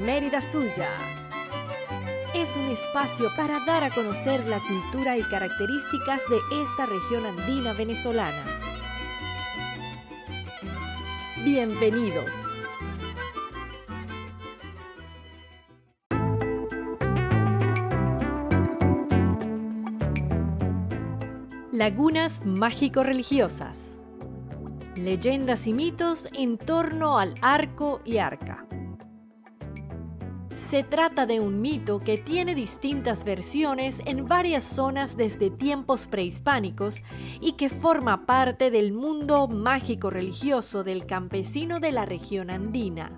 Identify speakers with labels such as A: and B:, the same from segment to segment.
A: Mérida Suya. Es un espacio para dar a conocer la cultura y características de esta región andina venezolana. Bienvenidos. Lagunas mágico-religiosas. Leyendas y mitos en torno al arco y arca. Se trata de un mito que tiene distintas versiones en varias zonas desde tiempos prehispánicos y que forma parte del mundo mágico religioso del campesino de la región andina.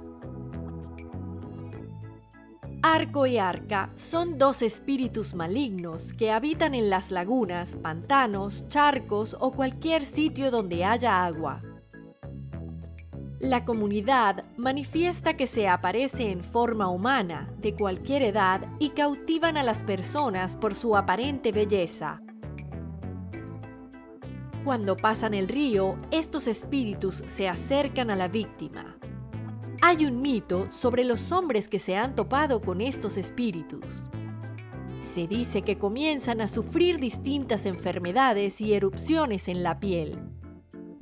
A: Arco y Arca son dos espíritus malignos que habitan en las lagunas, pantanos, charcos o cualquier sitio donde haya agua. La comunidad manifiesta que se aparece en forma humana, de cualquier edad, y cautivan a las personas por su aparente belleza. Cuando pasan el río, estos espíritus se acercan a la víctima. Hay un mito sobre los hombres que se han topado con estos espíritus. Se dice que comienzan a sufrir distintas enfermedades y erupciones en la piel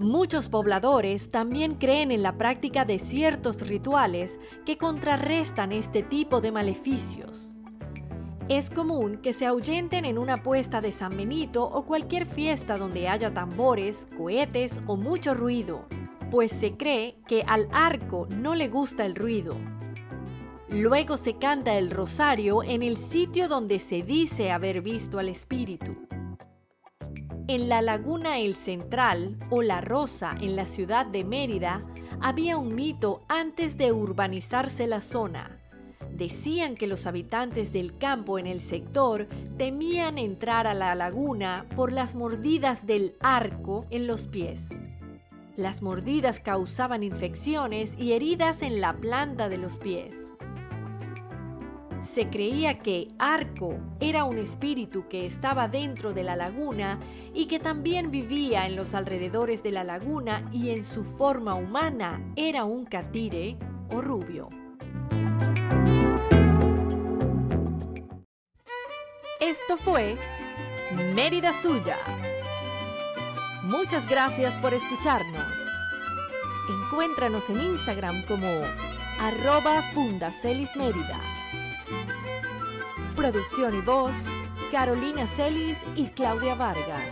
A: Muchos pobladores también creen en la práctica de ciertos rituales que contrarrestan este tipo de maleficios. Es común que se ahuyenten en una puesta de San Benito o cualquier fiesta donde haya tambores, cohetes o mucho ruido, pues se cree que al arco no le gusta el ruido. Luego se canta el rosario en el sitio donde se dice haber visto al espíritu. En la laguna El Central o La Rosa en la ciudad de Mérida había un mito antes de urbanizarse la zona. Decían que los habitantes del campo en el sector temían entrar a la laguna por las mordidas del arco en los pies. Las mordidas causaban infecciones y heridas en la planta de los pies se creía que Arco era un espíritu que estaba dentro de la laguna y que también vivía en los alrededores de la laguna y en su forma humana era un catire o rubio. Esto fue Mérida Suya. Muchas gracias por escucharnos. Encuéntranos en Instagram como arroba Fundacelis Mérida. Producción y voz, Carolina Celis y Claudia Vargas.